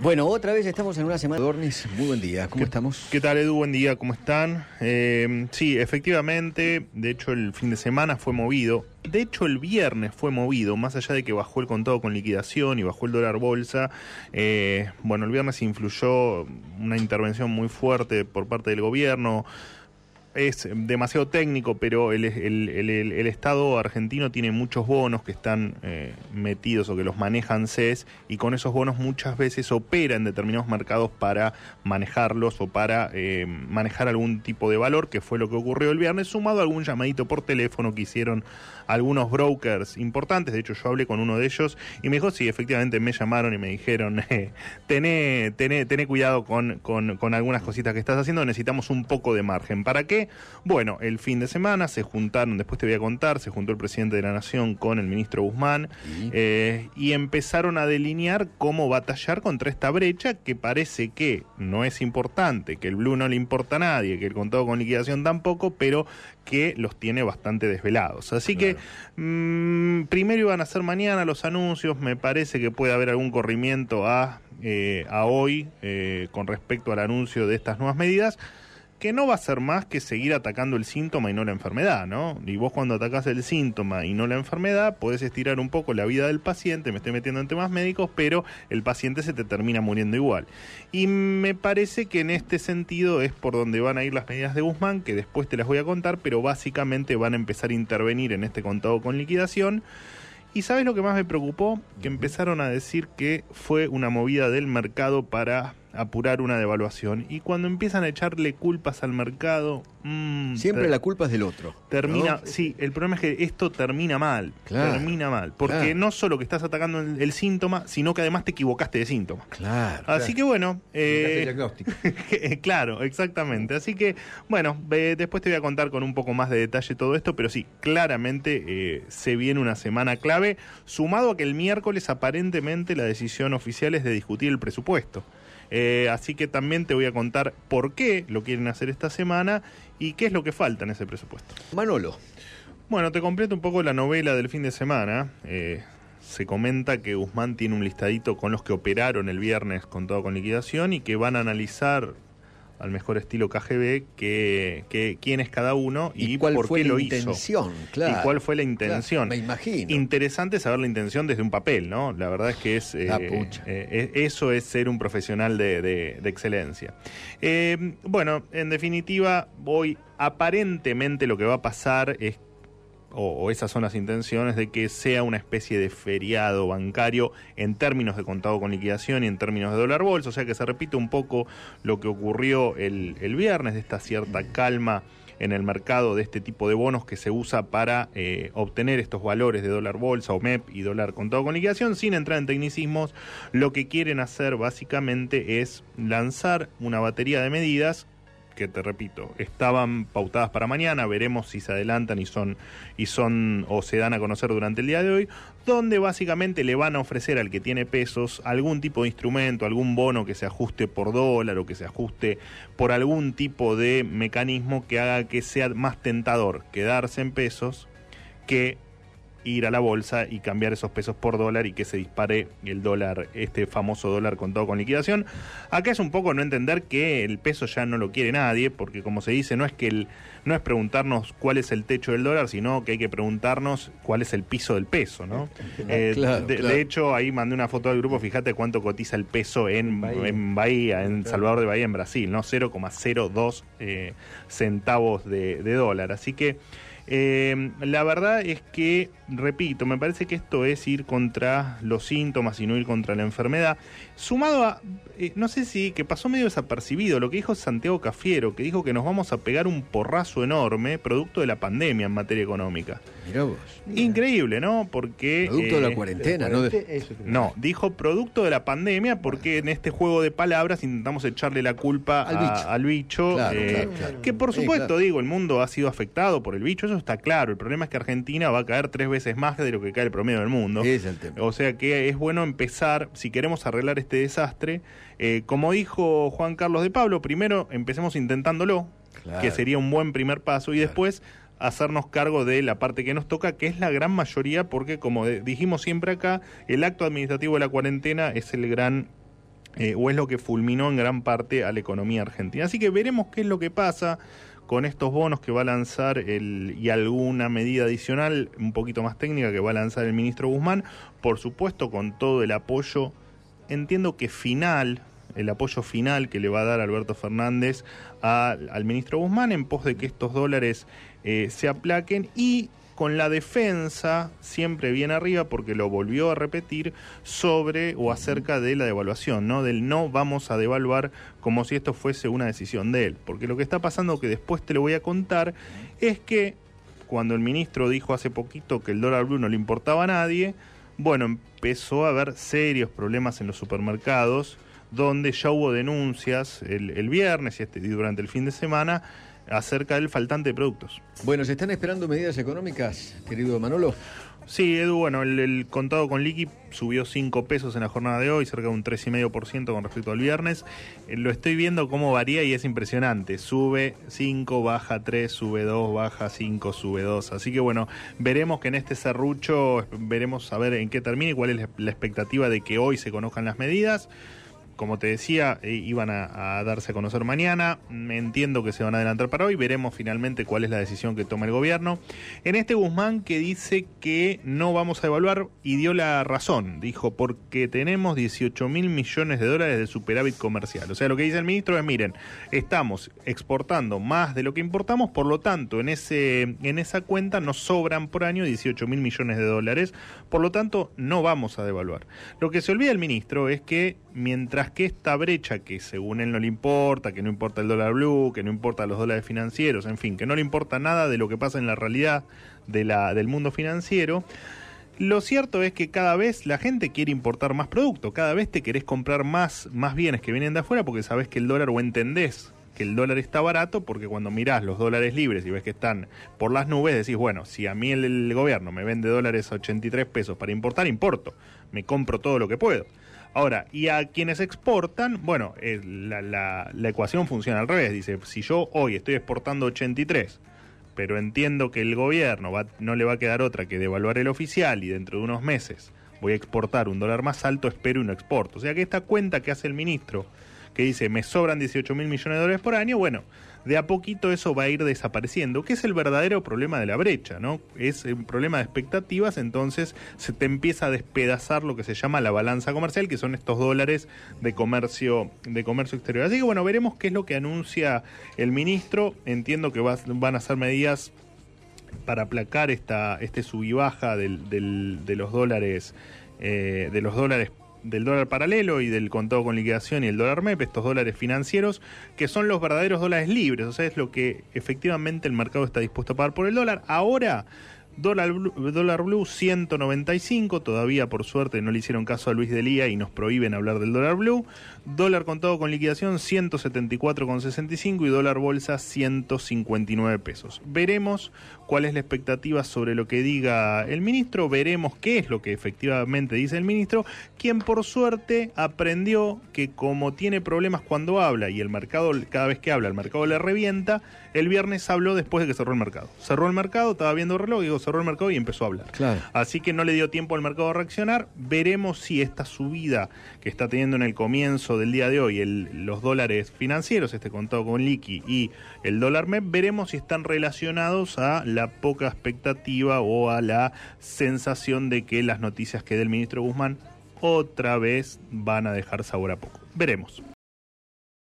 Bueno, otra vez estamos en una semana. Dornis, muy buen día. ¿Cómo estamos? ¿Qué tal, Edu? Buen día, ¿cómo están? Eh, sí, efectivamente, de hecho, el fin de semana fue movido. De hecho, el viernes fue movido, más allá de que bajó el contado con liquidación y bajó el dólar bolsa. Eh, bueno, el viernes influyó una intervención muy fuerte por parte del gobierno es demasiado técnico, pero el, el, el, Estado argentino tiene muchos bonos que están eh, metidos o que los manejan CES y con esos bonos muchas veces opera en determinados mercados para manejarlos o para eh, manejar algún tipo de valor, que fue lo que ocurrió el viernes, sumado a algún llamadito por teléfono que hicieron algunos brokers importantes. De hecho, yo hablé con uno de ellos y me dijo, sí, efectivamente me llamaron y me dijeron, eh, tené, tené, tené, cuidado con, con, con algunas cositas que estás haciendo, necesitamos un poco de margen. ¿Para qué? Bueno, el fin de semana se juntaron, después te voy a contar, se juntó el presidente de la Nación con el ministro Guzmán eh, y empezaron a delinear cómo batallar contra esta brecha que parece que no es importante, que el blue no le importa a nadie, que el contado con liquidación tampoco, pero que los tiene bastante desvelados. Así que mmm, primero iban a ser mañana los anuncios, me parece que puede haber algún corrimiento a, eh, a hoy eh, con respecto al anuncio de estas nuevas medidas que no va a ser más que seguir atacando el síntoma y no la enfermedad, ¿no? Y vos cuando atacás el síntoma y no la enfermedad, podés estirar un poco la vida del paciente, me estoy metiendo en temas médicos, pero el paciente se te termina muriendo igual. Y me parece que en este sentido es por donde van a ir las medidas de Guzmán, que después te las voy a contar, pero básicamente van a empezar a intervenir en este contado con liquidación. ¿Y sabes lo que más me preocupó? Que empezaron a decir que fue una movida del mercado para apurar una devaluación. Y cuando empiezan a echarle culpas al mercado... Mmm, Siempre la culpa es del otro. Termina, sí, el problema es que esto termina mal. termina mal. Porque no solo que estás atacando el, síntoma, sino que además te equivocaste de síntoma. Claro. Así que bueno... Eh, diagnóstico. claro, exactamente. Así que bueno, después te voy a contar con un poco más de detalle todo esto, pero sí, claramente eh, se viene una semana clave, sumado a que el miércoles aparentemente la decisión oficial es de discutir el presupuesto. Eh, así que también te voy a contar por qué lo quieren hacer esta semana y qué es lo que falta en ese presupuesto. Manolo. Bueno, te completo un poco la novela del fin de semana. Eh, se comenta que Guzmán tiene un listadito con los que operaron el viernes con todo con liquidación y que van a analizar al mejor estilo KGB que, que quién es cada uno y, cuál por fue qué la lo intención, hizo. Claro, y cuál fue la intención. me imagino. Interesante saber la intención desde un papel, ¿no? La verdad es que es eh, eh, eso es ser un profesional de, de, de excelencia. Eh, bueno, en definitiva, hoy aparentemente lo que va a pasar es o, esas son las intenciones de que sea una especie de feriado bancario en términos de contado con liquidación y en términos de dólar bolsa, o sea que se repite un poco lo que ocurrió el, el viernes, de esta cierta calma en el mercado de este tipo de bonos que se usa para eh, obtener estos valores de dólar bolsa o MEP y dólar contado con liquidación, sin entrar en tecnicismos, lo que quieren hacer básicamente es lanzar una batería de medidas que te repito, estaban pautadas para mañana, veremos si se adelantan y son y son o se dan a conocer durante el día de hoy, donde básicamente le van a ofrecer al que tiene pesos algún tipo de instrumento, algún bono que se ajuste por dólar o que se ajuste por algún tipo de mecanismo que haga que sea más tentador quedarse en pesos que ir a la bolsa y cambiar esos pesos por dólar y que se dispare el dólar, este famoso dólar con todo con liquidación. Acá es un poco no entender que el peso ya no lo quiere nadie, porque como se dice, no es que el, no es preguntarnos cuál es el techo del dólar, sino que hay que preguntarnos cuál es el piso del peso, ¿no? Eh, de, hecho, ahí mandé una foto del grupo, fíjate cuánto cotiza el peso en Bahía, en, Bahía, en Salvador de Bahía, en Brasil, ¿no? 0,02 eh, centavos de, de dólar. Así que eh, la verdad es que, repito, me parece que esto es ir contra los síntomas y no ir contra la enfermedad. Sumado a, eh, no sé si, que pasó medio desapercibido, lo que dijo Santiago Cafiero, que dijo que nos vamos a pegar un porrazo enorme producto de la pandemia en materia económica. Mirá vos. Increíble, ¿no? Porque... Producto de la eh, cuarentena, ¿no? No, dijo producto de la pandemia porque en este juego de palabras intentamos echarle la culpa al bicho. que por supuesto, digo, el mundo ha sido afectado por el bicho, eso está claro. El problema es que Argentina va a caer tres veces más de lo que cae el promedio del mundo. Es el tema. O sea que es bueno empezar, si queremos arreglar este desastre, eh, como dijo Juan Carlos de Pablo, primero empecemos intentándolo, que sería un buen primer paso, y después hacernos cargo de la parte que nos toca, que es la gran mayoría, porque como dijimos siempre acá, el acto administrativo de la cuarentena es el gran eh, o es lo que fulminó en gran parte a la economía argentina. Así que veremos qué es lo que pasa con estos bonos que va a lanzar el, y alguna medida adicional, un poquito más técnica, que va a lanzar el ministro Guzmán, por supuesto con todo el apoyo, entiendo que final, el apoyo final que le va a dar Alberto Fernández al ministro Guzmán en pos de que estos dólares eh, se aplaquen y con la defensa siempre bien arriba, porque lo volvió a repetir, sobre o acerca de la devaluación, ¿no? Del no vamos a devaluar como si esto fuese una decisión de él. Porque lo que está pasando, que después te lo voy a contar, es que cuando el ministro dijo hace poquito que el dólar blue no le importaba a nadie, bueno, empezó a haber serios problemas en los supermercados, donde ya hubo denuncias el, el viernes y, este, y durante el fin de semana acerca del faltante de productos. Bueno, ¿se están esperando medidas económicas, querido Manolo? Sí, Edu, bueno, el, contado con liqui subió 5 pesos en la jornada de hoy, cerca de un 3,5% con respecto al viernes. Eh, lo estoy viendo cómo varía y es impresionante. Sube 5, baja 3, sube 2, baja 5, sube 2. Así que bueno, veremos que en este serrucho, veremos a ver en qué termina y cuál es la expectativa de que hoy se conozcan las medidas como te decía, eh, iban a, darse a conocer mañana. Entiendo que se van a adelantar para hoy. Veremos finalmente cuál es la decisión que toma el gobierno. En este Guzmán que dice que no vamos a evaluar y dio la razón. Dijo, porque tenemos 18 mil millones de dólares de superávit comercial. O sea, lo que dice el ministro es, miren, estamos exportando más de lo que importamos, por lo tanto, en, ese, en esa cuenta nos sobran por año 18 mil millones de dólares. Por lo tanto, no vamos a devaluar. Lo que se olvida el ministro es que mientras que esta brecha, que según él no le importa, que no importa el dólar blue, que no importa los dólares financieros, en fin, que no le importa nada de lo que pasa en la realidad de la, del mundo financiero, lo cierto es que cada vez la gente quiere importar más producto, cada vez te querés comprar más, más bienes que vienen de afuera porque sabes que el dólar o entendés que el dólar está barato porque cuando mirás los dólares libres y ves que están por las nubes, decís, bueno, si a mí el, gobierno me vende dólares a 83 pesos para importar, importo, me compro todo lo que puedo. Ahora, y a quienes exportan, bueno, eh, la, la, la, ecuación funciona al revés. Dice, si yo hoy estoy exportando 83, pero entiendo que el gobierno va, no le va a quedar otra que devaluar el oficial y dentro de unos meses voy a exportar un dólar más alto, espero y no exporto. O sea que esta cuenta que hace el ministro que dice me sobran 18 mil millones de dólares por año, bueno, de a poquito eso va a ir desapareciendo, que es el verdadero problema de la brecha, ¿no? Es un problema de expectativas, entonces se te empieza a despedazar lo que se llama la balanza comercial, que son estos dólares de comercio, de comercio exterior. Así que bueno, veremos qué es lo que anuncia el ministro. Entiendo que van a ser medidas para aplacar esta, este sub y baja del, de los dólares, eh, de los dólares del dólar paralelo y del contado con liquidación y el dólar MEP, estos dólares financieros, que son los verdaderos dólares libres, o sea, es lo que efectivamente el mercado está dispuesto a pagar por el dólar. Ahora Dólar Blue, dólar Blue 195, todavía por suerte no le hicieron caso a Luis Delía y nos prohíben hablar del dólar Blue. Dólar contado con liquidación 174,65 y dólar bolsa 159 pesos. Veremos cuál es la expectativa sobre lo que diga el ministro, veremos qué es lo que efectivamente dice el ministro, quien por suerte aprendió que como tiene problemas cuando habla y el mercado cada vez que habla el mercado le revienta, el viernes habló después de que cerró el mercado. Cerró el mercado, estaba viendo el reloj y digo, cerró el mercado y empezó a hablar. Así que no le dio tiempo al mercado a reaccionar. Veremos si esta subida que está teniendo en el comienzo del día de hoy el, los dólares financieros, este contado con liqui y el dólar MEP, veremos si están relacionados a la poca expectativa o a la sensación de que las noticias que dé el ministro Guzmán otra vez van a dejar sabor a poco. Veremos.